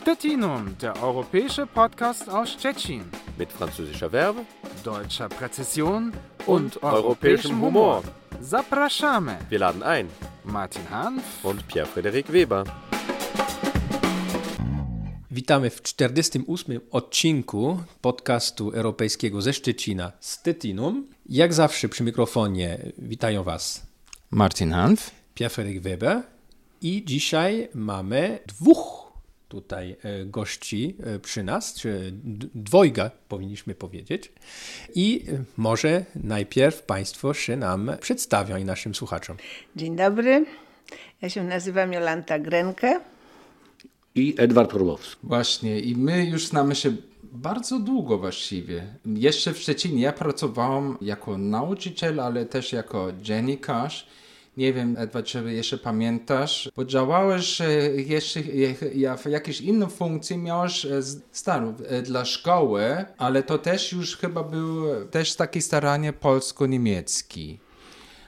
Stettinum, der europäische Podcast aus Stettin. Mit französischer Verbe, deutscher Präzision und, und europäischem Humor. Zapraszamy. Wir laden ein. Martin Hanf und Pierre-Frederik Weber. Witamy w 48. odcinku podcastu europejskiego ze Szczecina Stettinum. Jak zawsze przy mikrofonie witają Was Martin Hanf, Pierre-Frederik Weber i dzisiaj mamy dwóch tutaj e, gości e, przy nas, czy dwojga powinniśmy powiedzieć. I e, może najpierw Państwo się nam przedstawią i naszym słuchaczom. Dzień dobry, ja się nazywam Jolanta Grenke. I Edward Orłowski. Właśnie, i my już znamy się bardzo długo właściwie. Jeszcze w Szczecinie ja pracowałam jako nauczyciel, ale też jako dziennikarz. Nie wiem, Edward, czy jeszcze pamiętasz, bo działałeś e, jeszcze w jakiejś innej funkcji, miałeś e, e, dla szkoły, ale to też już chyba był też takie staranie polsko-niemiecki.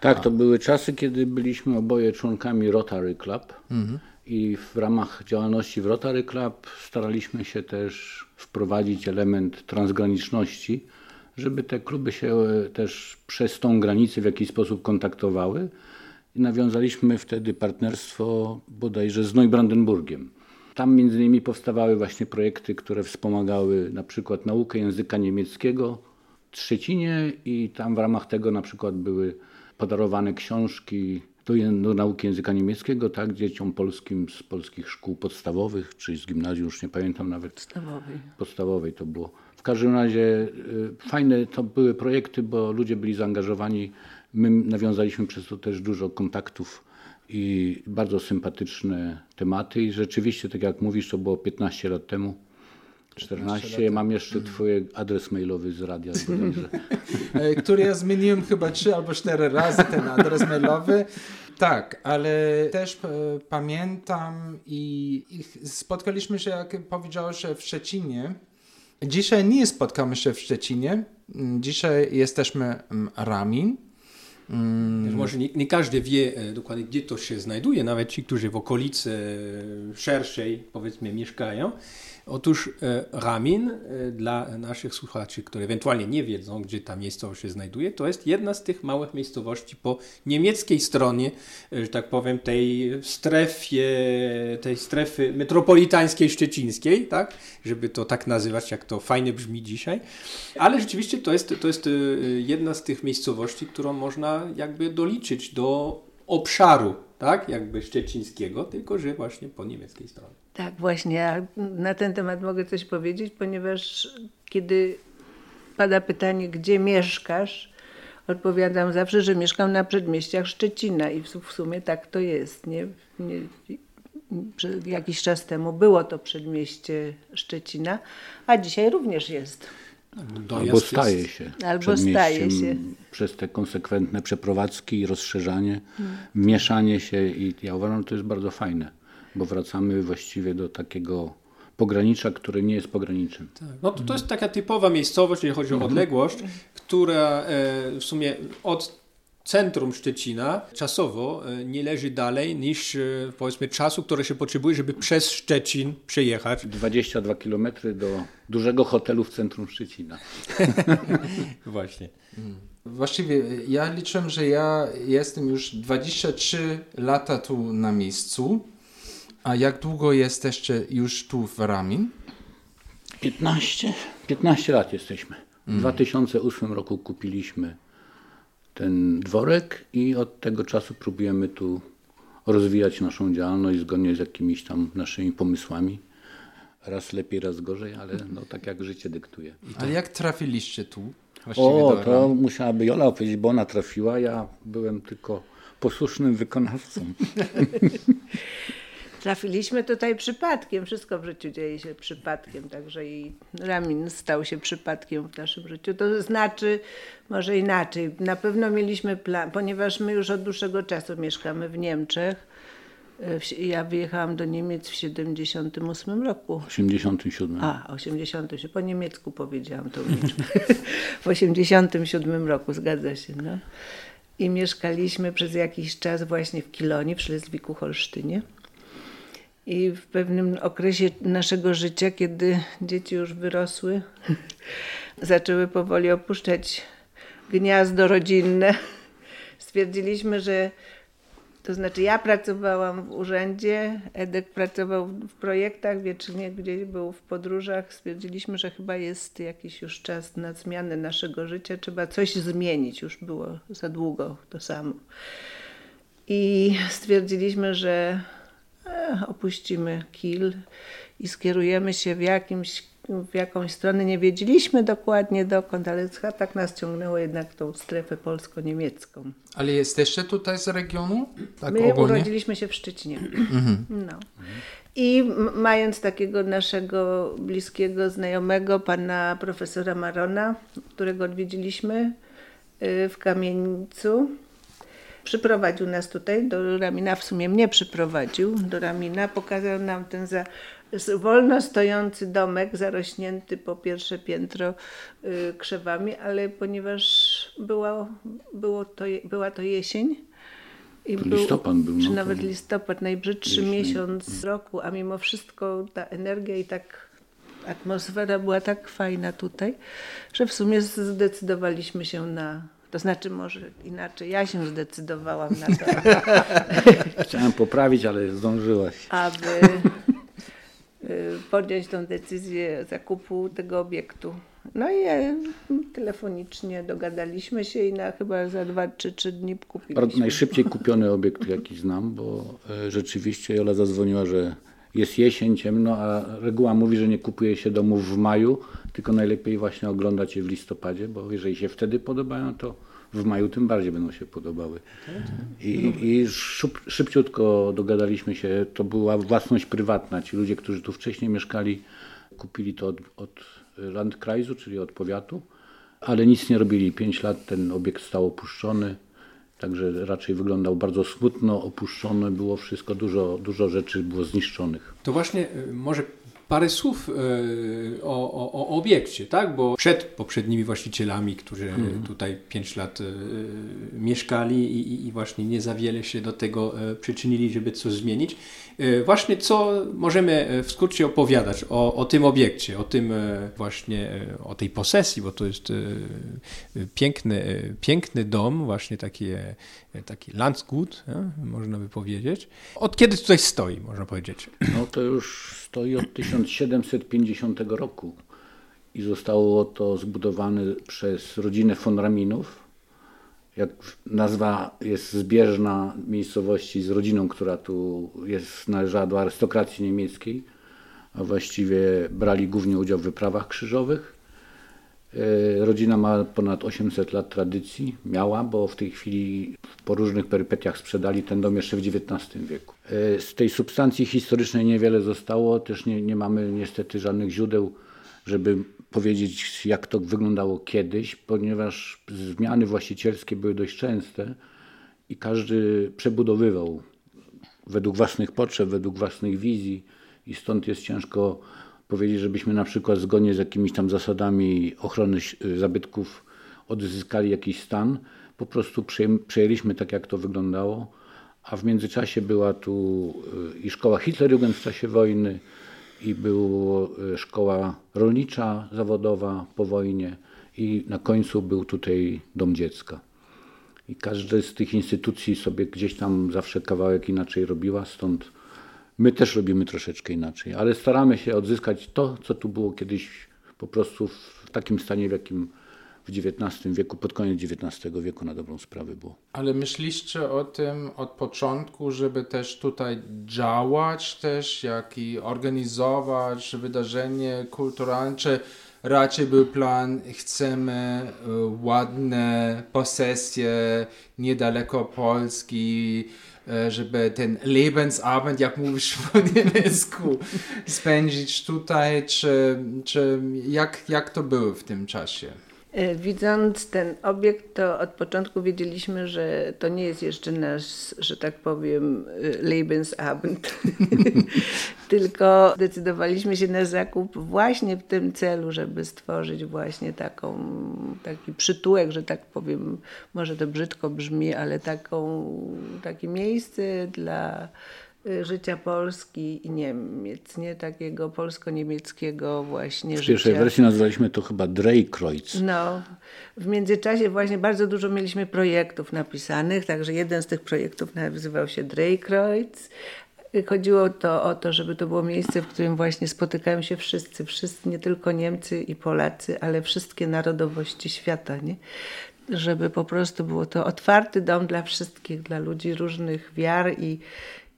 Tak, to były czasy, kiedy byliśmy oboje członkami Rotary Club mhm. i w ramach działalności w Rotary Club staraliśmy się też wprowadzić element transgraniczności, żeby te kluby się też przez tą granicę w jakiś sposób kontaktowały i nawiązaliśmy wtedy partnerstwo bodajże z Neubrandenburgiem. Tam między innymi powstawały właśnie projekty, które wspomagały na przykład naukę języka niemieckiego w Trzecinie i tam w ramach tego na przykład były podarowane książki do, do nauki języka niemieckiego, tak, dzieciom polskim z polskich szkół podstawowych, czy z gimnazjum, już nie pamiętam nawet. Podstawowej. Podstawowej to było. W każdym razie y, fajne to były projekty, bo ludzie byli zaangażowani My nawiązaliśmy przez to też dużo kontaktów i bardzo sympatyczne tematy. I rzeczywiście, tak jak mówisz, to było 15 lat temu. 14. Mam jeszcze mm. twój adres mailowy z radia. E, który ja zmieniłem chyba trzy albo cztery razy ten adres mailowy. Tak, ale też e, pamiętam i, i, spotkaliśmy się, jak powiedziałeś, w Szczecinie. Dzisiaj nie spotkamy się w Szczecinie. Dzisiaj jesteśmy w Ramin. Mm. Może nie, nie, każdy wie e, dokładnie, gdzie to się znajduje, nawet ci, którzy w okolicy e, szerszej, powiedzmy, mieszkają. Otóż e, Ramin, e, dla naszych słuchaczy, którzy ewentualnie nie wiedzą, gdzie ta miejscowość się znajduje, to jest jedna z tych małych miejscowości po niemieckiej stronie, e, że tak powiem, tej strefie, tej strefy metropolitańskiej szczecińskiej, tak? Żeby to tak nazywać, jak to fajnie brzmi dzisiaj. Ale rzeczywiście to jest, to jest jedna z tych miejscowości, którą można jakby doliczyć do obszaru, tak? Jakby szczecińskiego, tylko że właśnie po niemieckiej stronie. Tak, właśnie. Ja na ten temat mogę coś powiedzieć, ponieważ kiedy pada pytanie, gdzie mieszkasz, odpowiadam zawsze, że mieszkam na przedmieściach Szczecina i w sumie tak to jest. Nie? nie jakiś czas temu było to przedmieście Szczecina, a dzisiaj również jest. Albo staje się. Albo staje się. Przez te konsekwentne przeprowadzki i rozszerzanie, hmm. mieszanie się i ja uważam, że to jest bardzo fajne bo wracamy właściwie do takiego pogranicza, które nie jest pograniczem. Tak. No to, to jest taka typowa miejscowość, jeżeli chodzi o mhm. odległość, która e, w sumie od centrum Szczecina czasowo e, nie leży dalej niż e, powiedzmy czasu, które się potrzebuje, żeby przez Szczecin przejechać. 22 km do dużego hotelu w centrum Szczecina. Właśnie. Hmm. Właściwie ja liczę, że ja jestem już 23 lata tu na miejscu a jak długo jesteście już tu w Ramin? 15, 15 lat jesteśmy. W mm. 2008 roku kupiliśmy ten dworek i od tego czasu próbujemy tu rozwijać naszą działalność zgodnie z jakimiś tam naszymi pomysłami. Raz lepiej, raz gorzej, ale no tak jak życie dyktuje. Ale jak trafiliście tu? o, to musiałaby Jola opowiedzieć, bo ona trafiła, ja byłem tylko posłusznym wykonawcą. Trafiliśmy tutaj przypadkiem. Wszystko w życiu dzieje się przypadkiem, także i Ramin stał się przypadkiem w naszym życiu. To znaczy, może inaczej, na pewno mieliśmy plan, ponieważ my już od dłuższego czasu mieszkamy w Niemczech. Ja wyjechałam do Niemiec w 78 roku. 87. A, 87. Po niemiecku powiedziałam tą liczbę. w 87 roku, zgadza się. No. I mieszkaliśmy przez jakiś czas właśnie w Kilonie, w Szlezwiku-Holsztynie. I w pewnym okresie naszego życia, kiedy dzieci już wyrosły, zaczęły powoli opuszczać gniazdo rodzinne, stwierdziliśmy, że to znaczy ja pracowałam w urzędzie, Edek pracował w projektach, wiecznie gdzieś był w podróżach. Stwierdziliśmy, że chyba jest jakiś już czas na zmianę naszego życia. Trzeba coś zmienić, już było za długo to samo. I stwierdziliśmy, że opuścimy Kiel i skierujemy się w jakimś w jakąś stronę, nie wiedzieliśmy dokładnie dokąd, ale tak nas ciągnęło jednak tą strefę polsko-niemiecką. Ale jesteście tutaj z regionu? Tak My ogólnie? urodziliśmy się w Szczecinie. Mhm. No. I mając takiego naszego bliskiego znajomego, pana profesora Marona, którego odwiedziliśmy y, w Kamieńcu, przyprowadził nas tutaj do Ramina, w sumie mnie przyprowadził do Ramina, pokazał nam ten za wolno stojący domek zarośnięty po pierwsze piętro y, krzewami, ale ponieważ było, było to, była to jesień, i był, listopad był. Czy no, nawet listopad, najbrzydszy miesiąc roku, a mimo wszystko ta energia i tak atmosfera była tak fajna tutaj, że w sumie zdecydowaliśmy się na. To znaczy, może inaczej, ja się zdecydowałam na to. Chciałem poprawić, ale zdążyłaś. Aby Y, podjąć tą decyzję zakupu tego obiektu. No i telefonicznie dogadaliśmy się i na chyba za dwa czy trzy dni kupiliśmy. Najszybciej kupiony obiekt, jaki znam, bo e, rzeczywiście Jola zadzwoniła, że jest jesień, ciemno, a reguła mówi, że nie kupuje się domów w maju, tylko najlepiej właśnie oglądać je w listopadzie, bo jeżeli się wtedy podobają, to w maju tym bardziej będą się podobały. I, i szyb, szybciutko dogadaliśmy się, to była własność prywatna. Ci ludzie, którzy tu wcześniej mieszkali, kupili to od, od Landkreisu, czyli od powiatu, ale nic nie robili. Pięć lat ten obiekt stał opuszczony. Także raczej wyglądał bardzo smutno, opuszczone było wszystko, dużo, dużo rzeczy było zniszczonych. To właśnie y, może parę słów e, o, o, o, obiekcie, tak? Bo przed poprzednimi właścicielami, którzy mhm. tutaj 5 lat e, mieszkali i, i, właśnie nie za wiele się do tego przyczynili, żeby coś zmienić. Właśnie co możemy w skrócie opowiadać o, o tym obiekcie, o tym właśnie, o tej posesji, bo to jest piękny, piękny dom, właśnie taki, taki Landsgut, można by powiedzieć. Od kiedy tutaj stoi, można powiedzieć? No to już stoi od 1750 roku i zostało to zbudowane przez rodzinę von Raminów. Jak nazwa jest zbieżna miejscowości z rodziną, która tu jest, należała do arystokracji niemieckiej, a właściwie brali głównie udział w wyprawach krzyżowych. E, rodzina ma ponad 800 lat tradycji, miała, bo w tej chwili po różnych perypetiach sprzedali ten dom jeszcze w XIX wieku. E, z tej substancji historycznej niewiele zostało, też nie, nie mamy niestety żadnych źródeł, żeby powiedzieć jak to wyglądało kiedyś, ponieważ zmiany właścicielskie były dość częste i każdy przebudowywał według własnych potrzeb, według własnych wizji i stąd jest ciężko powiedzieć, żebyśmy na przykład zgodnie z jakimiś tam zasadami ochrony y, zabytków odzyskali jakiś stan. Po prostu przejęliśmy tak, jak to wyglądało. A w międzyczasie była tu y, i szkoła Hitlerjugend w czasie wojny, i była y, szkoła rolnicza zawodowa po wojnie, i na końcu był tutaj dom dziecka. I każda z tych instytucji sobie gdzieś tam zawsze kawałek inaczej robiła, stąd My też robimy troszeczkę inaczej, ale staramy się odzyskać to, co tu było kiedyś po prostu w takim stanie, w jakim w XIX wieku, pod koniec XIX wieku na dobrą sprawę było. Ale myśliście o tym od początku, żeby też tutaj działać też, jak i organizować wydarzenie kulturalne, czy raczej był plan, chcemy e, ładne posesje niedaleko Polski, E, żeby ten Lebensabend, jak mówisz po niemiecku, spędzić tutaj, czy, czy jak, jak to było w tym czasie? E, widząc ten obiekt, to od początku wiedzieliśmy, że to nie jest jeszcze nasz, że tak powiem, e, Lebensabend, tylko decydowaliśmy się na zakup właśnie w tym celu, żeby stworzyć właśnie taką, taki przytułek, że tak powiem, może to brzydko brzmi, ale taką, takie miejsce dla życia Polski i Niemiec, nie takiego polsko-niemieckiego właśnie W życia. pierwszej wersji nazwaliśmy to chyba Drejkreuz. No, w międzyczasie właśnie bardzo dużo mieliśmy projektów napisanych, także jeden z tych projektów nazywał się Drejkreuz. Chodziło to o to, żeby to było miejsce, w którym właśnie spotykają się wszyscy, wszyscy, nie tylko Niemcy i Polacy, ale wszystkie narodowości świata, nie? Żeby po prostu było to otwarty dom dla wszystkich, dla ludzi różnych wiar i,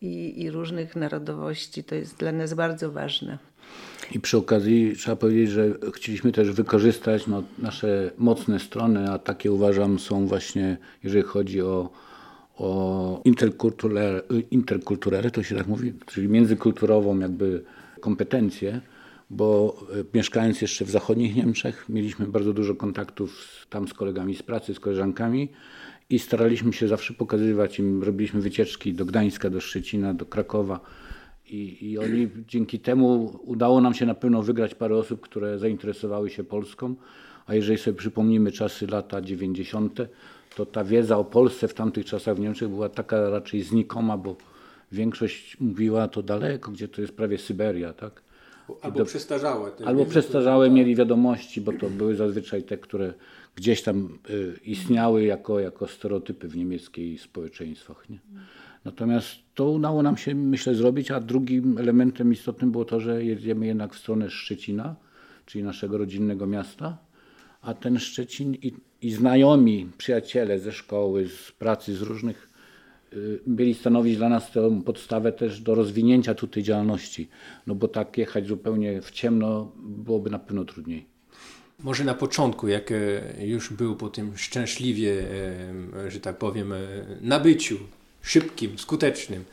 i, i różnych narodowości. To jest dla nas bardzo ważne. I przy okazji trzeba powiedzieć, że chcieliśmy też wykorzystać no, nasze mocne strony, a takie uważam są właśnie, jeżeli chodzi o, o interkulturę, to się tak mówi, czyli międzykulturową jakby kompetencję, bo e, mieszkając jeszcze w zachodnich Niemczech mieliśmy bardzo dużo kontaktów tam z kolegami z pracy, z koleżankami i staraliśmy się zawsze pokazywać im, robiliśmy wycieczki do Gdańska, do Szczecina, do Krakowa, i, I oni dzięki temu udało nam się na pewno wygrać parę osób, które zainteresowały się Polską. A jeżeli sobie przypomnimy czasy lata 90., to ta wiedza o Polsce w tamtych czasach w Niemczech była taka raczej znikoma, bo większość mówiła to daleko, gdzie to jest prawie Syberia, tak? Albo do- przestarzałe. Albo przestarzałe mieli wiadomości, bo to były zazwyczaj te, które gdzieś tam y, istniały jako, jako stereotypy w niemieckich społeczeństwach. Nie? Natomiast to udało nam się, myślę, zrobić, a drugim elementem istotnym było to, że jedziemy jednak w stronę Szczecina, czyli naszego rodzinnego miasta, a ten Szczecin i, i znajomi, przyjaciele ze szkoły, z pracy, z różnych mieli stanowić dla nas tę podstawę też do rozwinięcia tutaj działalności. No bo tak jechać zupełnie w ciemno byłoby na pewno trudniej. Może na początku, jak e, już był po tym szczęśliwie, e, że tak powiem, e, nabyciu szybkim, skutecznym,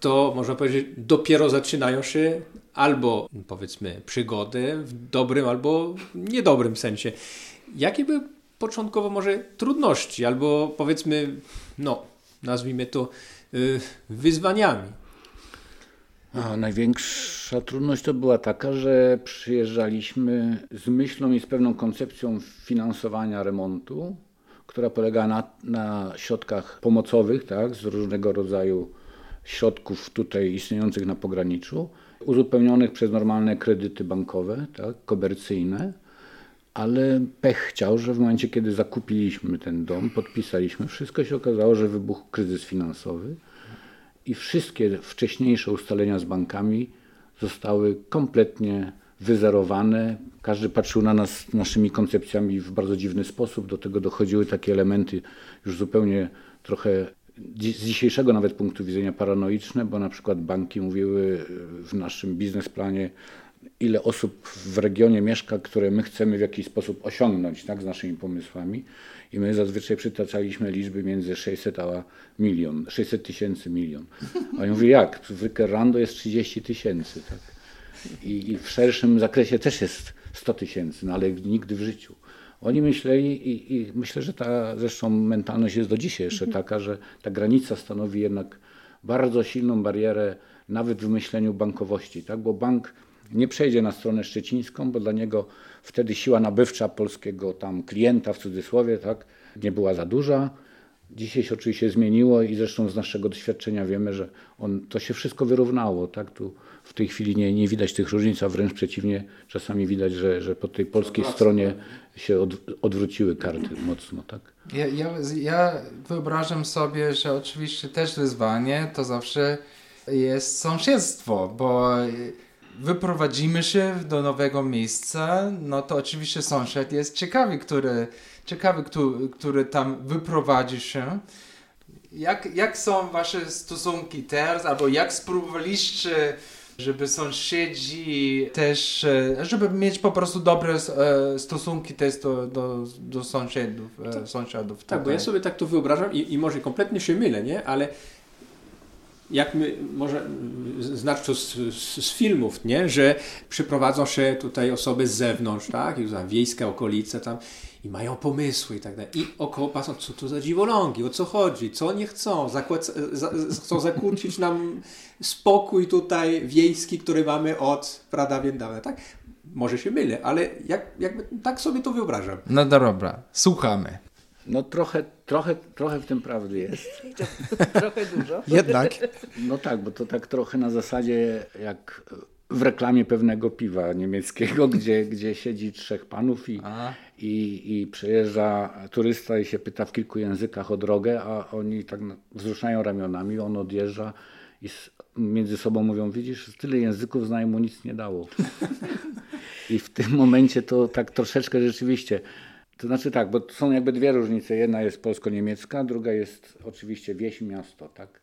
to można powiedzieć, dopiero zaczynają się albo powiedzmy przygody w dobrym albo niedobrym sensie. Jakie były początkowo może trudności albo powiedzmy, no nazwijmy to wyzwaniami? A największa trudność to była taka, że przyjeżdżaliśmy z myślą i z pewną koncepcją finansowania remontu, która polegała na, na środkach pomocowych, tak, z różnego rodzaju środków tutaj istniejących na pograniczu, uzupełnionych przez normalne kredyty bankowe, tak, komercyjne, ale pech chciał, że w momencie, kiedy zakupiliśmy ten dom, podpisaliśmy, wszystko się okazało, że wybuchł kryzys finansowy i wszystkie wcześniejsze ustalenia z bankami zostały kompletnie wyzerowane. Każdy patrzył na nas naszymi koncepcjami w bardzo dziwny sposób. Do tego dochodziły takie elementy już zupełnie trochę z dzisiejszego nawet punktu widzenia paranoiczne, bo na przykład banki mówiły w naszym biznesplanie, ile osób w regionie mieszka, które my chcemy w jakiś sposób osiągnąć tak, z naszymi pomysłami. I my zazwyczaj przytaczaliśmy liczby między 600 a milion, 600 tysięcy, milion. A oni mówili, jak? W Rando jest 30 tysięcy. Tak? I, I w szerszym zakresie też jest 100 tysięcy, no ale nigdy w życiu. Oni myśleli i, i myślę, że ta zresztą mentalność jest do dzisiaj jeszcze taka, że ta granica stanowi jednak bardzo silną barierę nawet w myśleniu bankowości, tak? bo bank nie przejdzie na stronę szczecińską, bo dla niego wtedy siła nabywcza polskiego tam klienta w cudzysłowie tak, nie była za duża. Dzisiaj się oczywiście zmieniło i zresztą z naszego doświadczenia wiemy, że on, to się wszystko wyrównało. Tak? Tu w tej chwili nie, nie widać tych różnic, a wręcz przeciwnie, czasami widać, że, że po tej polskiej stronie się od, odwróciły karty mocno. Tak? Ja, ja, ja wyobrażam sobie, że oczywiście też wyzwanie to zawsze jest sąsiedztwo, bo wyprowadzimy się do nowego miejsca, no to oczywiście sąsiad jest ciekawy, który, ciekawy, który, który tam wyprowadzi się. Jak, jak są wasze stosunki teraz, albo jak spróbowaliście, żeby sąsiedzi też, e, żeby mieć po prostu dobre e, stosunki też do, do, do sąsiadów, e, sąsiadów Tak, bo ja sobie tak to wyobrażam i, i może kompletnie się mylę, nie? Ale jak my, może znać to z, z, z filmów, nie? Że przyprowadzą się tutaj osoby z zewnątrz, tak? I tam wiejskie okolice tam i mają pomysły i tak dalej. I około patrzą, co to za dziwolągi, o co chodzi, co oni chcą, zakład, za, chcą zakłócić nam spokój tutaj wiejski, który mamy od pradawien dawna, tak? Może się mylę, ale jak, jakby tak sobie to wyobrażam. No dobra, słuchamy. No trochę, trochę, trochę w tym prawdy jest. Trochę dużo. Jednak. No tak, bo to tak trochę na zasadzie jak w reklamie pewnego piwa niemieckiego, gdzie, gdzie siedzi trzech panów i, i, i przejeżdża turysta i się pyta w kilku językach o drogę, a oni tak wzruszają ramionami, on odjeżdża i s- między sobą mówią, widzisz, tyle języków znają mu nic nie dało. I w tym momencie to tak troszeczkę rzeczywiście. To znaczy tak, bo są jakby dwie różnice. Jedna jest polsko-niemiecka, druga jest oczywiście wieś miasto, tak?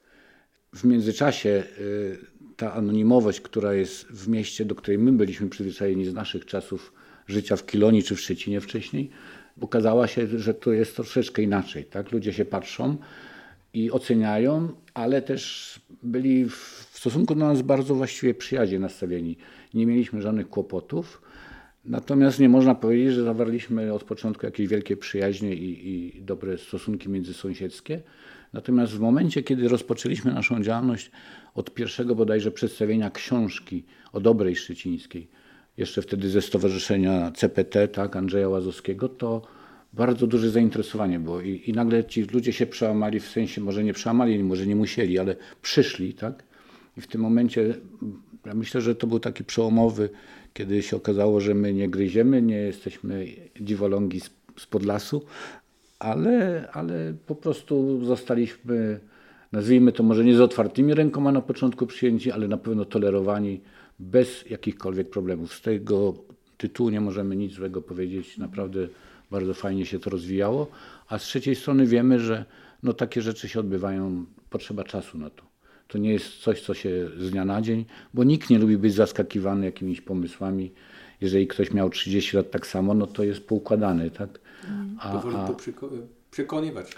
W międzyczasie y, ta anonimowość, która jest w mieście, do której my byliśmy przyzwyczajeni z naszych czasów życia w Kilonii czy w Szczecinie wcześniej, okazała się, że to jest troszeczkę inaczej. Tak? Ludzie się patrzą i oceniają, ale też byli w w stosunku do nas bardzo właściwie przyjaźnie nastawieni. Nie mieliśmy żadnych kłopotów. Natomiast nie można powiedzieć, że zawarliśmy od początku jakieś wielkie przyjaźnie i, i dobre stosunki międzysąsiedzkie. Natomiast w momencie, kiedy rozpoczęliśmy naszą działalność od pierwszego bodajże przedstawienia książki o dobrej szczecińskiej, jeszcze wtedy ze stowarzyszenia CPT, tak, Andrzeja Łazowskiego, to bardzo duże zainteresowanie było i, i nagle ci ludzie się przełamali, w sensie może nie przełamali, może nie musieli, ale przyszli, tak? I w tym momencie ja myślę, że to był taki przełomowy, kiedy się okazało, że my nie gryziemy, nie jesteśmy dziwolągi z, z podlasu, ale, ale po prostu zostaliśmy, nazwijmy to może nie z otwartymi rękoma na początku przyjęci, ale na pewno tolerowani bez jakichkolwiek problemów. Z tego tytułu nie możemy nic złego powiedzieć. Naprawdę bardzo fajnie się to rozwijało. A z trzeciej strony wiemy, że no, takie rzeczy się odbywają, potrzeba czasu na to. To nie jest coś, co się z dnia na dzień, bo nikt nie lubi być zaskakiwany jakimiś pomysłami. Jeżeli ktoś miał 30 lat tak samo, no to jest poukładany, tak? A, a, przekonywać.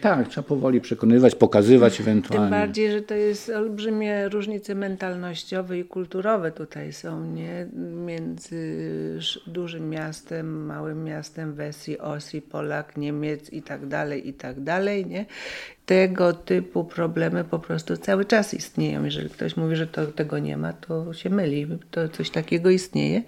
tak, trzeba powoli przekonywać, pokazywać ewentualnie. Tym bardziej, że to jest olbrzymie różnice mentalnościowe i kulturowe tutaj są, nie? Między dużym miastem, małym miastem, Wesji, Osji, Polak, Niemiec i tak dalej, i tak dalej, nie? Tego typu problemy po prostu cały czas istnieją. Jeżeli ktoś mówi, że to, tego nie ma, to się myli. To coś takiego istnieje.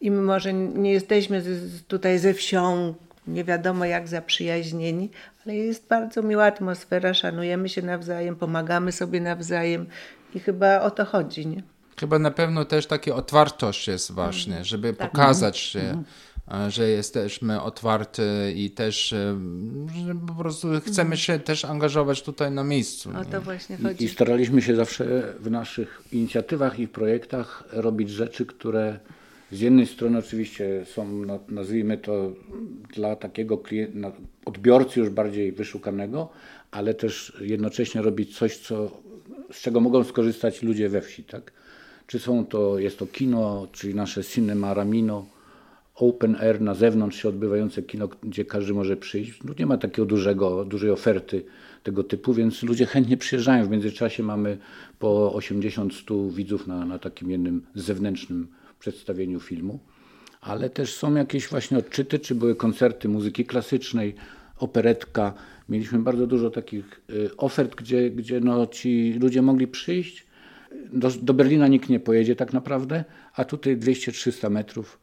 I my może nie jesteśmy z- tutaj ze wsią, nie wiadomo jak zaprzyjaźnieni, ale jest bardzo miła atmosfera, szanujemy się nawzajem, pomagamy sobie nawzajem i chyba o to chodzi, nie? Chyba na pewno też taka otwartość jest ważna, żeby pokazać, że, e, że jesteśmy otwarci i też, e, że po prostu chcemy się też angażować tutaj na miejscu. O to właśnie I chodzi. staraliśmy się zawsze w naszych inicjatywach i projektach robić rzeczy, które z jednej strony oczywiście są, nazwijmy to, dla takiego klien- odbiorcy już bardziej wyszukanego, ale też jednocześnie robić coś, co, z czego mogą skorzystać ludzie we wsi. Tak? Czy są to, jest to kino, czyli nasze Cinema Ramino, open air na zewnątrz się odbywające kino, gdzie każdy może przyjść. No nie ma takiego dużego, dużej oferty tego typu, więc ludzie chętnie przyjeżdżają. W międzyczasie mamy po 80-100 widzów na, na takim jednym zewnętrznym przedstawieniu filmu. Ale też są jakieś właśnie odczyty, czy były koncerty muzyki klasycznej, operetka. Mieliśmy bardzo dużo takich y, ofert, gdzie, gdzie no, ci ludzie mogli przyjść. Do, do Berlina nikt nie pojedzie tak naprawdę, a tutaj 200-300 metrów.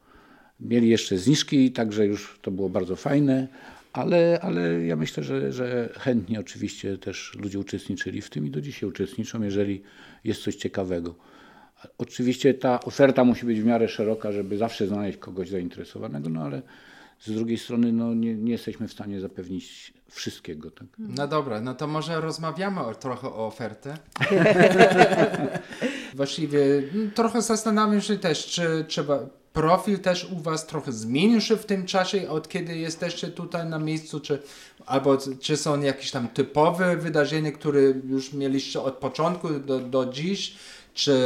Mieli jeszcze zniżki, także już to było bardzo fajne, ale, ale ja myślę, że, że chętnie oczywiście też ludzie uczestniczyli w tym i do dzisiaj uczestniczą, jeżeli jest coś ciekawego. Oczywiście ta oferta musi być w miarę szeroka, żeby zawsze znaleźć kogoś zainteresowanego, no ale z drugiej strony no, nie, nie jesteśmy w stanie zapewnić wszystkiego. Tak? No dobra, no to może rozmawiamy o, trochę o ofertę. Właściwie mm, trochę zastanawiam się też, czy trzeba profil też u Was trochę zmienił się w tym czasie, od kiedy jesteście tutaj na miejscu, czy, albo czy są jakieś tam typowe wydarzenia, które już mieliście od początku do, do dziś, czy,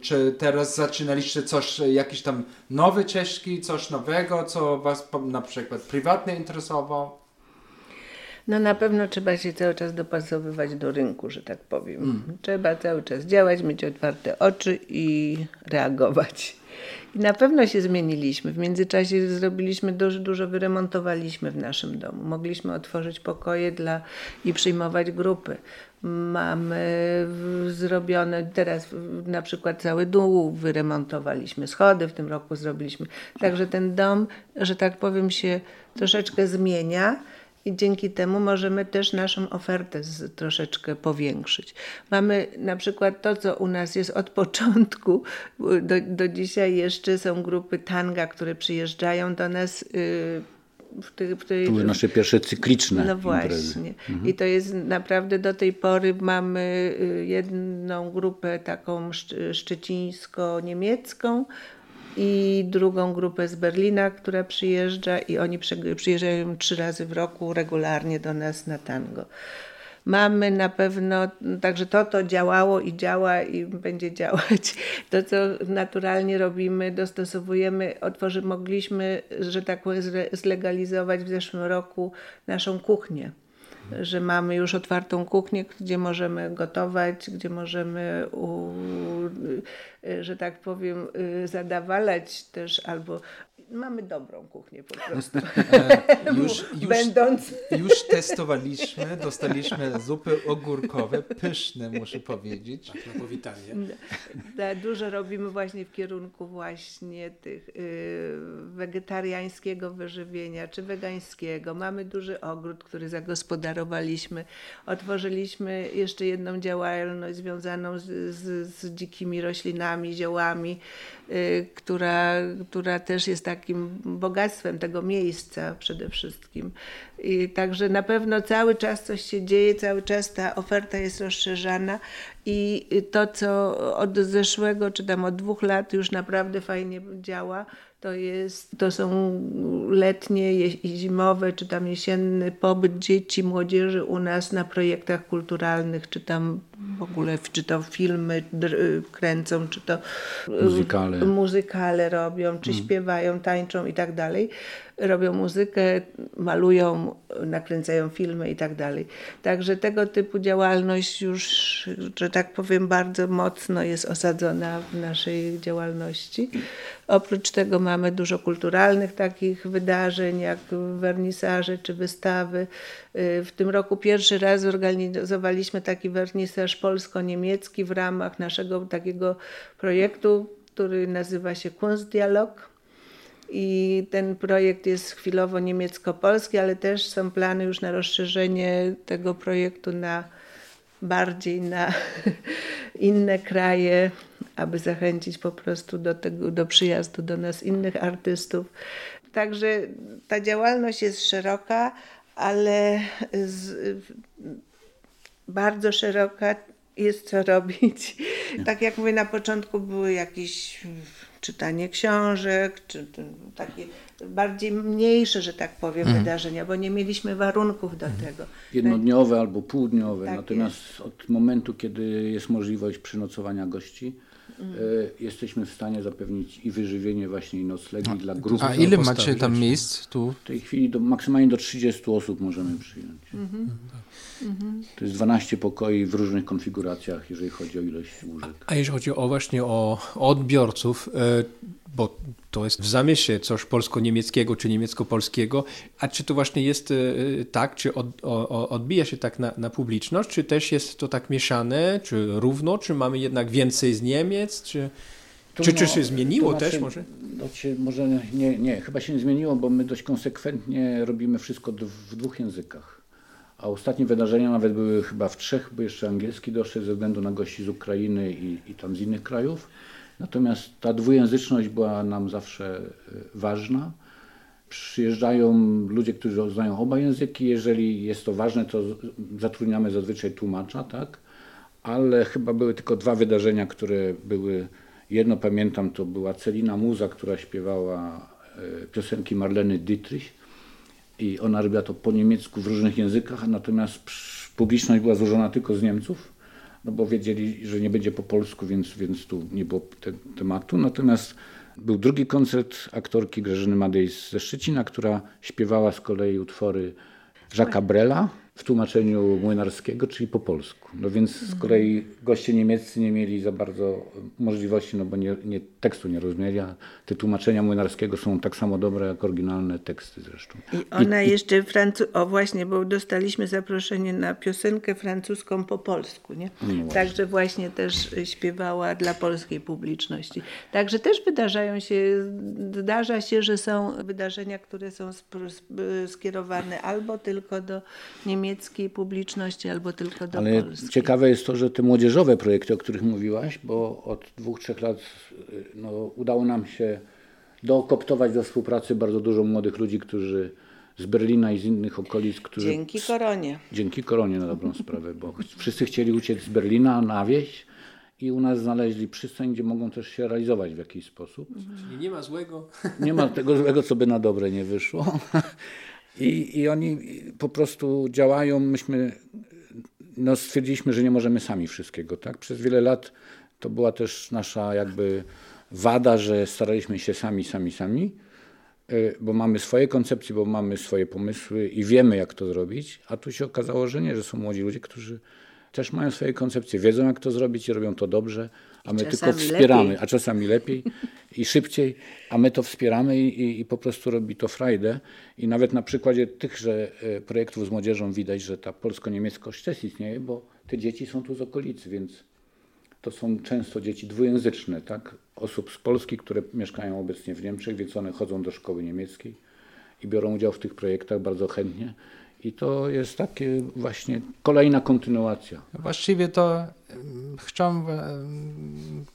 czy teraz zaczynaliście coś, jakieś tam nowe ścieżki, coś nowego, co Was na przykład prywatnie interesowało? No na pewno trzeba się cały czas dopasowywać do rynku, że tak powiem. Trzeba cały czas działać, mieć otwarte oczy i reagować. I na pewno się zmieniliśmy. W międzyczasie zrobiliśmy dużo, dużo wyremontowaliśmy w naszym domu. Mogliśmy otworzyć pokoje dla i przyjmować grupy. Mamy zrobione teraz na przykład cały dół wyremontowaliśmy, schody w tym roku zrobiliśmy. Także ten dom, że tak powiem, się troszeczkę zmienia i dzięki temu możemy też naszą ofertę z, troszeczkę powiększyć. Mamy na przykład to, co u nas jest od początku do, do dzisiaj jeszcze są grupy tanga, które przyjeżdżają do nas. Yy, w tej, w tej... To były nasze pierwsze cykliczne No właśnie. Mhm. I to jest naprawdę do tej pory mamy y, jedną grupę taką szczecińsko-niemiecką i drugą grupę z Berlina, która przyjeżdża i oni przyjeżdżają trzy razy w roku regularnie do nas na tango mamy na pewno, także to, to działało i działa i będzie działać. To, co naturalnie robimy, dostosowujemy, otworzymy, mogliśmy, że tak powiem, zlegalizować w zeszłym roku naszą kuchnię że mamy już otwartą kuchnię, gdzie możemy gotować, gdzie możemy, u, że tak powiem, zadawalać też albo mamy dobrą kuchnię po prostu. już, już, Będąc... już testowaliśmy, dostaliśmy zupy ogórkowe, pyszne muszę powiedzieć. Tak, na powitanie. Da, dużo robimy właśnie w kierunku właśnie tych y, wegetariańskiego wyżywienia, czy wegańskiego. Mamy duży ogród, który zagospodarowaliśmy. Otworzyliśmy jeszcze jedną działalność związaną z, z, z dzikimi roślinami, ziołami, y, która, która też jest tak takim bogactwem tego miejsca przede wszystkim. I także na pewno cały czas coś się dzieje, cały czas ta oferta jest rozszerzana i to, co od zeszłego, czy tam od dwóch lat już naprawdę fajnie działa, to, jest, to są letnie i zimowe, czy tam jesienny pobyt dzieci, młodzieży u nas na projektach kulturalnych, czy tam w ogóle, czy to filmy kręcą, czy to muzykale, muzykale robią, czy mm. śpiewają, tańczą i tak dalej robią muzykę, malują, nakręcają filmy i tak dalej. Także tego typu działalność już, że tak powiem, bardzo mocno jest osadzona w naszej działalności. Oprócz tego mamy dużo kulturalnych takich wydarzeń, jak wernisaże czy wystawy. W tym roku pierwszy raz zorganizowaliśmy taki wernisaż polsko-niemiecki w ramach naszego takiego projektu, który nazywa się Kunstdialog i ten projekt jest chwilowo niemiecko-polski, ale też są plany już na rozszerzenie tego projektu na bardziej na inne kraje, aby zachęcić po prostu do, tego, do przyjazdu do nas innych artystów. Także ta działalność jest szeroka, ale z, bardzo szeroka jest co robić. Tak jak mówię, na początku były jakieś czytanie książek, czy takie bardziej mniejsze, że tak powiem, mhm. wydarzenia, bo nie mieliśmy warunków do mhm. tego. Jednodniowe albo półdniowe. Tak Natomiast jest. od momentu, kiedy jest możliwość przynocowania gości, y, jesteśmy w stanie zapewnić i wyżywienie właśnie i noclegi A, dla grup. A ile macie tam miejsc tu? W tej chwili do, maksymalnie do 30 osób możemy przyjąć. Mhm. mhm. To jest 12 pokoi w różnych konfiguracjach, jeżeli chodzi o ilość łóżek. A jeśli chodzi o właśnie o odbiorców, e, bo to jest w zamyśle coś polsko-niemieckiego czy niemiecko-polskiego, a czy to właśnie jest e, tak, czy od, o, odbija się tak na, na, publiczność, czy też jest to tak mieszane, czy równo, czy mamy jednak więcej z Niemiec, czy... czy, czy się zmieniło znaczy, też może? Może nie, nie, chyba się nie zmieniło, bo my dość konsekwentnie robimy wszystko w dwóch językach. A ostatnie wydarzenia nawet były chyba w trzech, bo jeszcze angielski doszedł ze względu na gości z Ukrainy i, i tam z innych krajów. Natomiast ta dwujęzyczność była nam zawsze e, ważna. Przyjeżdżają ludzie, którzy znają oba języki. Jeżeli jest to ważne, to zatrudniamy zazwyczaj tłumacza, tak? Ale chyba były tylko dwa wydarzenia, które były. Jedno pamiętam, to była Celina Muza, która śpiewała e, piosenki Marleny Dietrich i ona robiła to po niemiecku w różnych językach, natomiast publiczność była złożona tylko z Niemców, no bo wiedzieli, że nie będzie po polsku, więc, więc tu nie było te, tematu. Natomiast był drugi koncert aktorki Grażyny Madej ze Szczecina, która śpiewała z kolei utwory Jacques'a Brela w tłumaczeniu młynarskiego, czyli po polsku. No więc z kolei goście niemieccy nie mieli za bardzo możliwości, no bo nie, nie, tekstu nie rozumieli, a te tłumaczenia młynarskiego są tak samo dobre jak oryginalne teksty zresztą. I ona I, jeszcze, francu... o właśnie, bo dostaliśmy zaproszenie na piosenkę francuską po polsku, nie? No Także właśnie też śpiewała dla polskiej publiczności. Także też wydarzają się, zdarza się, że są wydarzenia, które są skierowane albo tylko do niemieckiej publiczności, albo tylko do Ale polskiej. ciekawe jest to, że te młodzieżowe projekty, o których mówiłaś, bo od dwóch, trzech lat no, udało nam się dookoptować do współpracy bardzo dużo młodych ludzi, którzy z Berlina i z innych okolic, którzy... Dzięki koronie. Dzięki koronie na dobrą sprawę, bo wszyscy chcieli uciec z Berlina na wieś i u nas znaleźli przystań, gdzie mogą też się realizować w jakiś sposób. Czyli nie ma złego. Nie ma tego złego, co by na dobre nie wyszło. I, i oni po prostu działają. Myśmy no, stwierdziliśmy, że nie możemy sami wszystkiego. Tak? Przez wiele lat to była też nasza jakby wada, że staraliśmy się sami, sami, sami, y, bo mamy swoje koncepcje, bo mamy swoje pomysły i wiemy, jak to zrobić, a tu się okazało, że nie, że są młodzi ludzie, którzy też mają swoje koncepcje, wiedzą, jak to zrobić i robią to dobrze, a my tylko wspieramy, lepiej. a czasami lepiej i szybciej, a my to wspieramy i, i, i, po prostu robi to frajdę. I nawet na przykładzie tychże y, projektów z młodzieżą widać, że ta polsko-niemieckość też istnieje, bo te dzieci są tu z okolicy, więc to są często dzieci dwujęzyczne, tak? Osób z Polski, które mieszkają obecnie w Niemczech, więc one chodzą do szkoły niemieckiej i biorą udział w tych projektach bardzo chętnie. I to jest takie właśnie kolejna kontynuacja. Właściwie to chciałem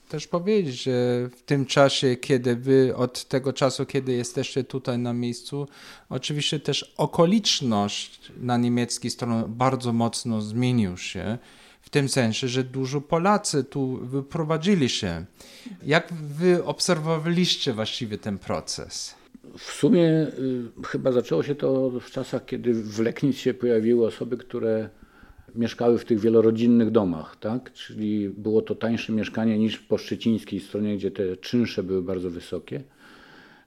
też powiedzieć, że w tym czasie, kiedy wy od tego czasu, kiedy jesteście tutaj na miejscu, oczywiście też okoliczność na niemieckiej stronie bardzo mocno zmienił się w tym sensie, że dużo Polacy tu wyprowadzili się. Jak wy obserwowaliście właściwie ten proces? W sumie y, chyba zaczęło się to w czasach, kiedy w Leknic się pojawiły osoby, które mieszkały w tych wielorodzinnych domach, tak? Czyli było to tańsze mieszkanie niż po szczecińskiej stronie, gdzie te czynsze były bardzo wysokie.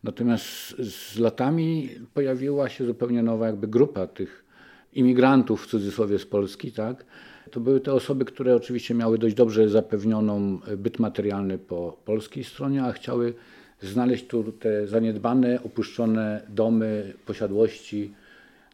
Natomiast z latami pojawiła się zupełnie nowa jakby grupa tych imigrantów w cudzysłowie z Polski, tak? To były te osoby, które oczywiście miały dość dobrze zapewnioną byt materialny po polskiej stronie, a chciały znaleźć tu te zaniedbane, opuszczone domy, posiadłości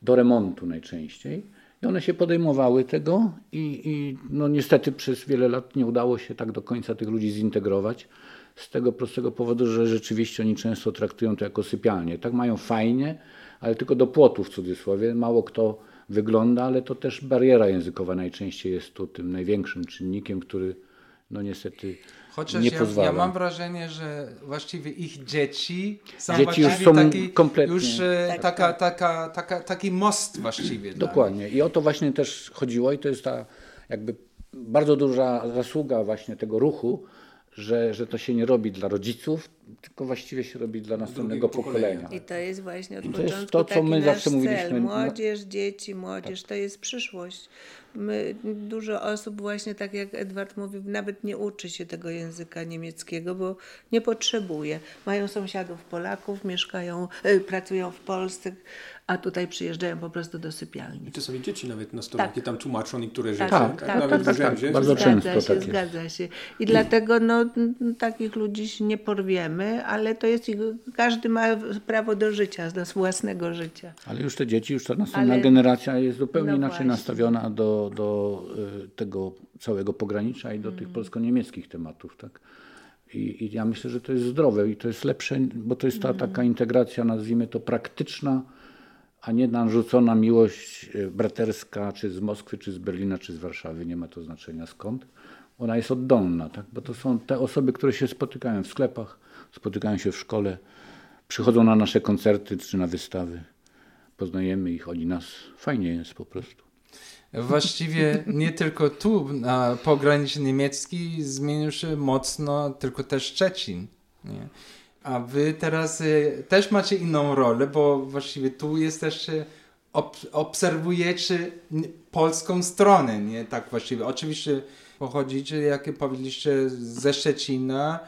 do remontu najczęściej. I one się podejmowały tego i, i no niestety przez wiele lat nie udało się tak do końca tych ludzi zintegrować. Z tego prostego powodu, że rzeczywiście oni często traktują to jako sypialnie. Tak mają fajnie, ale tylko do płotu w cudzysłowie. Mało kto wygląda, ale to też bariera językowa najczęściej jest tu tym największym czynnikiem, który no niestety Chociaż nie ja, pozwala. ja mam wrażenie, że właściwie ich dzieci są dzieci już są taki, kompletnie... już e, tak, taka, tak. Taka, taka, taki most właściwie. Dokładnie. I o to właśnie też chodziło i to jest ta jakby bardzo duża zasługa właśnie tego ruchu, że, że to się nie robi dla rodziców, tylko właściwie się robi dla następnego pokolenia. I to jest właśnie od I to początku jest to, co my zawsze cel. mówiliśmy. Młodzież, dzieci, młodzież, tak. to jest przyszłość. My, dużo osób właśnie tak jak Edward mówił, nawet nie uczy się tego języka niemieckiego, bo nie potrzebuje. Mają sąsiadów Polaków, mieszkają, y, pracują w Polsce, a tutaj przyjeżdżają po prostu do sypialni. I czasami dzieci nawet nastolatki tak. tam tłumaczą niektóre rzeczy. Tak, tak, tak, nawet tak, tak, tak. Bardzo zgadza często się, tak zgadza się. I dlatego no, takich ludzi nie porwiemy, ale to jest, każdy ma prawo do życia, do własnego życia. Ale już te dzieci, już ta następna ale... generacja jest zupełnie no inaczej właśnie. nastawiona do, do y, tego całego pogranicza i do tych mm. polsko-niemieckich tematów. Tak? I, I, ja myślę, że to jest zdrowe i to jest lepsze, bo to jest ta mm. taka integracja, nazwijmy to praktyczna, a nie narzucona miłość e, braterska, czy z Moskwy, czy z Berlina, czy z Warszawy, nie ma to znaczenia skąd. Ona jest oddolna, tak? bo to są te osoby, które się spotykają w sklepach, spotykają się w szkole, przychodzą na nasze koncerty czy na wystawy. Poznajemy ich, oni nas. Fajnie jest po prostu. Właściwie nie tylko tu, na pograniczy niemiecki zmienił się mocno, tylko też Szczecin. Nie? A wy teraz y, też macie inną rolę, bo właściwie tu jesteście, ob obserwujecie polską stronę, nie? Tak właściwie. Oczywiście pochodzicie, jak powiedzieliście, ze Szczecina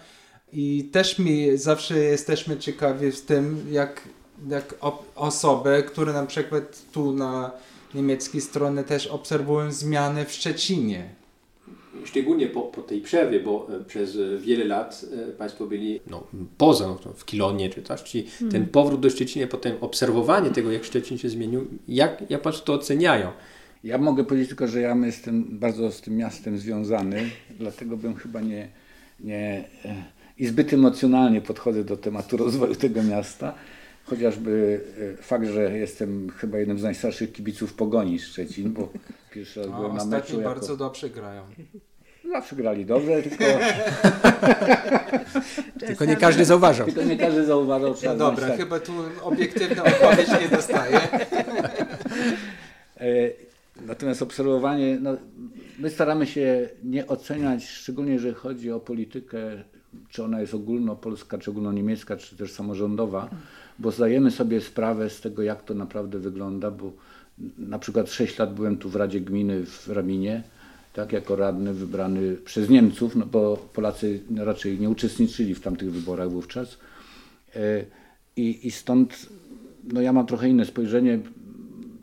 i też mi zawsze jesteśmy ciekawi z tym, jak, jak osobę, które na przykład tu na niemieckiej strony też obserwują zmiany w Szczecinie. Szczególnie po, po tej przerwie, bo e, przez e, wiele lat e, Państwo byli no, poza, no, w Kilonie czy coś, czyli ten powrót do Szczecina, potem obserwowanie tego, jak Szczecin się zmienił, jak, jak Państwo to oceniają? Ja mogę powiedzieć tylko, że ja jestem bardzo z tym miastem związany, dlatego bym chyba nie, nie i zbyt emocjonalnie podchodzę do tematu rozwoju tego miasta. Chociażby e, fakt, że jestem chyba jednym z najstarszych kibiców Pogoni Szczecin, bo pierwszy raz byłem na meczu. Jako... bardzo dobrze grają. Zawsze grali dobrze, tylko, Tylko nie każdy zauważał. tylko nie każdy zauważał. No dobra, tak. chyba tu obiektywna odpowiedź nie dostaję. E, Natomiast obserwowanie, no, my staramy się nie oceniać, szczególnie jeżeli chodzi o politykę, czy ona jest ogólnopolska, czy ogólnoniemiecka, czy też samorządowa, bo zdajemy sobie sprawę z tego, jak to naprawdę wygląda, bo na przykład 6 lat byłem tu w Radzie Gminy w Raminie, tak, jako radny wybrany przez Niemców, no bo Polacy raczej nie uczestniczyli w tamtych wyborach wówczas. E, I, i stąd no ja mam trochę inne spojrzenie,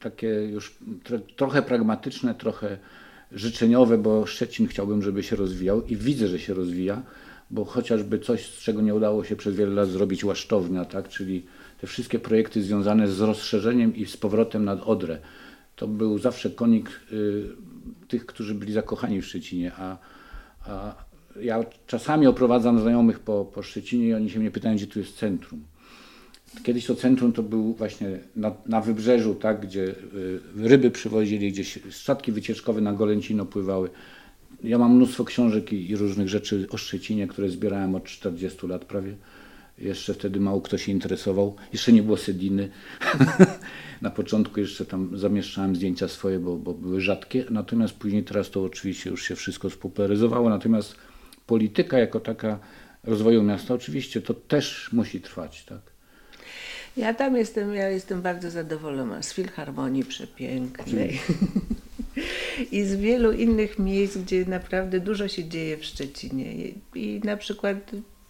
takie już tro, trochę pragmatyczne, trochę życzeniowe, bo Szczecin chciałbym, żeby się rozwijał i widzę, że się rozwija, bo chociażby coś, z czego nie udało się przez wiele lat zrobić, łasztownia, tak, czyli te wszystkie projekty związane z rozszerzeniem i z powrotem nad Odrę. To był zawsze konik y, tych, którzy byli zakochani w Szczecinie, a, a ja czasami oprowadzam znajomych po, po Szczecinie i oni się mnie pytają, gdzie tu jest centrum. Kiedyś to centrum to był właśnie na, na wybrzeżu, tak, gdzie y, ryby przywozili, gdzie się- statki wycieczkowe na Golęcino pływały. Ja mam mnóstwo książek i, i różnych rzeczy o Szczecinie, które zbierałem od 40 lat prawie. Jeszcze wtedy mało kto się interesował. Jeszcze nie było Sediny. na początku jeszcze tam zamieszczałem zdjęcia swoje, bo, bo były rzadkie. Natomiast później teraz to oczywiście już się wszystko spopularyzowało. Natomiast polityka jako taka rozwoju miasta oczywiście to też musi trwać, tak? Ja tam jestem, ja jestem bardzo zadowolona z Filharmonii przepięknej i z wielu innych miejsc, gdzie naprawdę dużo się dzieje w Szczecinie. I, na przykład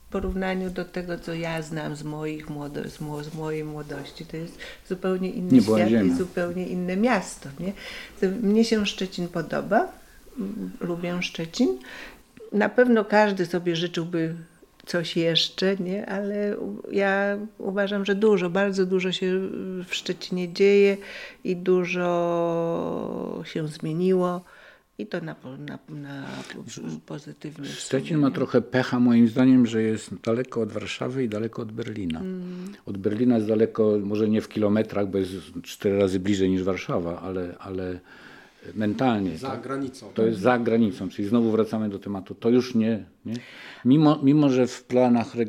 w porównaniu do tego, co ja znam z, moich młodo, z, mo, z mojej młodości, to jest zupełnie inny Nie świat ziemia. i zupełnie inne miasto. Nie? Mnie się Szczecin podoba, lubię Szczecin. Na pewno każdy sobie życzyłby coś jeszcze, nie? ale ja uważam, że dużo, bardzo dużo się w Szczecinie dzieje i dużo się zmieniło i to na, na, na pozytywnie. Szczecin ma trochę pecha moim zdaniem, że jest daleko od Warszawy i daleko od Berlina. Od Berlina jest daleko, może nie w kilometrach, bo jest cztery razy bliżej niż Warszawa, ale, ale mentalnie. Za tak? granicą. To jest za granicą, czyli znowu wracamy do tematu. To już nie. nie? Mimo, mimo, że w planach re,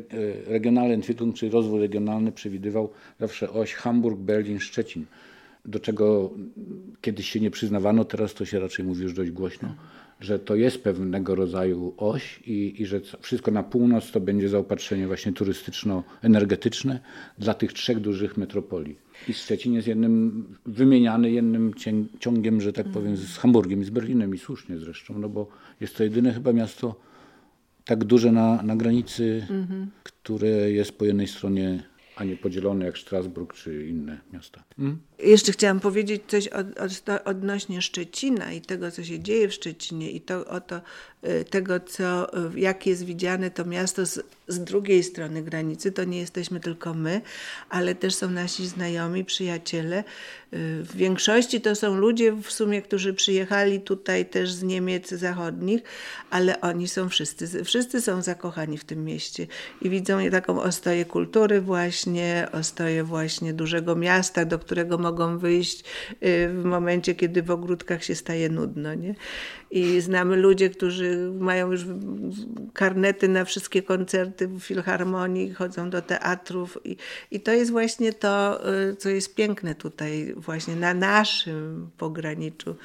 Regionalny Entwicklung, czyli rozwój regionalny przewidywał zawsze oś Hamburg, Berlin, Szczecin, do czego kiedyś się nie przyznawano, teraz to się raczej mówi już dość głośno, że to jest pewnego rodzaju oś i, i że wszystko na północ to będzie zaopatrzenie właśnie turystyczno-energetyczne dla tych trzech dużych metropolii. I Szczecin jest jednym, wymieniany jednym ciągiem, że tak powiem, z Hamburgiem i z Berlinem i słusznie zresztą, no bo jest to jedyne chyba miasto tak duże na, na granicy, które jest po jednej stronie, a nie podzielone jak Strasburg czy inne miasta. Jeszcze chciałam powiedzieć coś od, od, odnośnie Szczecina i tego, co się dzieje w Szczecinie i to, o to, tego, co, y, jak jest widziane to miasto z, z drugiej strony granicy. To nie jesteśmy tylko my, ale też są nasi znajomi, przyjaciele. Y, W większości to są ludzie w sumie, którzy przyjechali tutaj też z Niemiec zachodnich, ale oni są wszyscy, wszyscy są zakochani w tym mieście i widzą taką ostoję kultury właśnie, ostoję właśnie dużego miasta, do którego mogą wyjść y, w momencie, kiedy w ogródkach się staje nudno. Nie? I znamy ludzie, którzy mają już karnety na wszystkie koncerty w filharmonii, chodzą do teatrów i, i to jest właśnie to, y, co jest piękne tutaj właśnie na naszym pograniczu,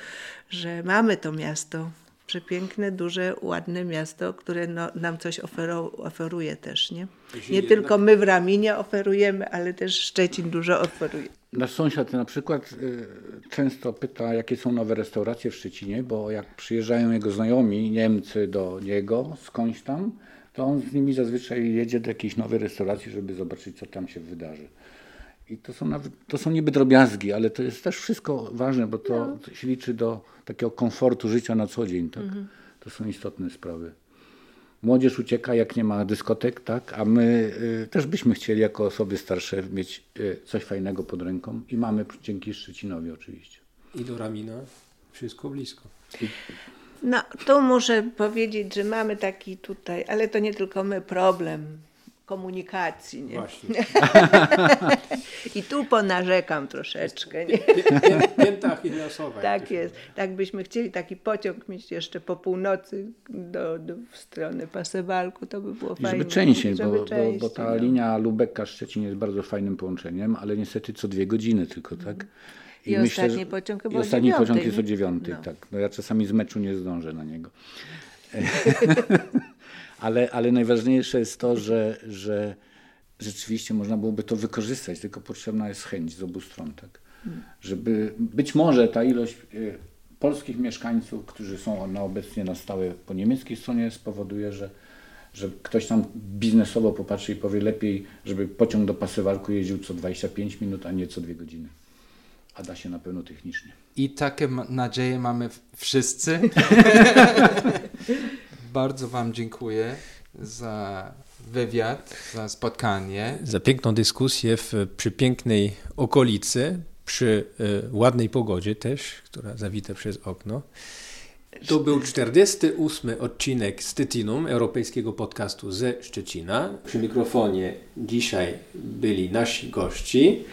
że mamy to miasto przepiękne, duże, ładne miasto, które no, nam coś ofero, oferuje też, nie? Nie tylko my w Raminie oferujemy, ale też Szczecin dużo oferuje. Nasz sąsiad na przykład y, często pyta, jakie są nowe restauracje w Szczecinie, bo jak przyjeżdżają jego znajomi, Niemcy do niego, skądś tam, to on z nimi zazwyczaj jedzie do jakiejś nowej restauracji, żeby zobaczyć, co tam się wydarzy. I to są, nawet, to są niby drobiazgi, ale to jest też wszystko ważne, bo to, No. to się liczy do takiego komfortu życia na co dzień. Tak? Mhm. To są istotne sprawy. Młodzież ucieka, jak nie ma dyskotek, tak? a my y, też byśmy chcieli jako osoby starsze mieć y, coś fajnego pod ręką i mamy dzięki Szczecinowi oczywiście. I do Ramina wszystko blisko. No, tu muszę powiedzieć, że mamy taki tutaj, ale to nie tylko my, problem komunikacji. Nie? Właśnie. I tu ponarzekam troszeczkę. Nie? Pięta Achillesowa. jak Tak jest. Tak byśmy chcieli taki pociąg mieć jeszcze po północy do, do, w stronę Pasewalku, to by było I fajnie. żeby częściej, Żeby bo, bo, bo ta no. linia Lubeka-Szczecin jest bardzo fajnym połączeniem, ale niestety co dwie godziny tylko, tak? I ostatni pociąg chyba i ostatni pociąg jest o dziewiątej, No. tak. No ja czasami z meczu nie zdążę na niego. ale, ale najważniejsze jest to, że, że rzeczywiście można byłoby to wykorzystać, tylko potrzebna jest chęć z obu stron, tak? Żeby być może ta ilość y, polskich mieszkańców, którzy są na obecnie na stałe po niemieckiej stronie spowoduje, że, że ktoś tam biznesowo popatrzy i powie lepiej, żeby pociąg do Pasywalku jeździł co 25 minut, a nie co 2 godziny. A da się na pewno technicznie. I takie nadzieje mamy wszyscy. Bardzo Wam dziękuję za wywiad, za spotkanie. Za piękną dyskusję w, przy pięknej okolicy, przy e, ładnej pogodzie też, która zawita przez okno. To był 48 odcinek Stettinum, europejskiego podcastu ze Szczecina. Przy mikrofonie dzisiaj byli nasi gości.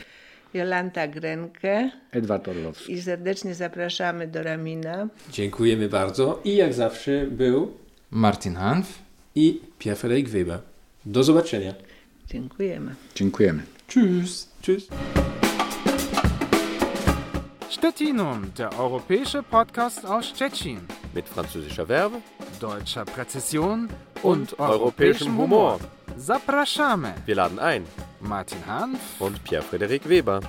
Jolanta Grenke Edward Orlowski. i serdecznie zapraszamy do Ramina. Dziękujemy bardzo. I jak zawsze był Martin Hanf. i Pierre-Frederik Weber. Do zobaczenia. Dziękujemy. Dziękujemy. Tschüss. Tschüss. Stettinum, der europäische Podcast aus Stettin. Mit französischer Werbe Deutscher Präzision und europäischem Humor. Zapraszamy Wir laden ein. Martin Hanf Und Pierre-Frederik Weber.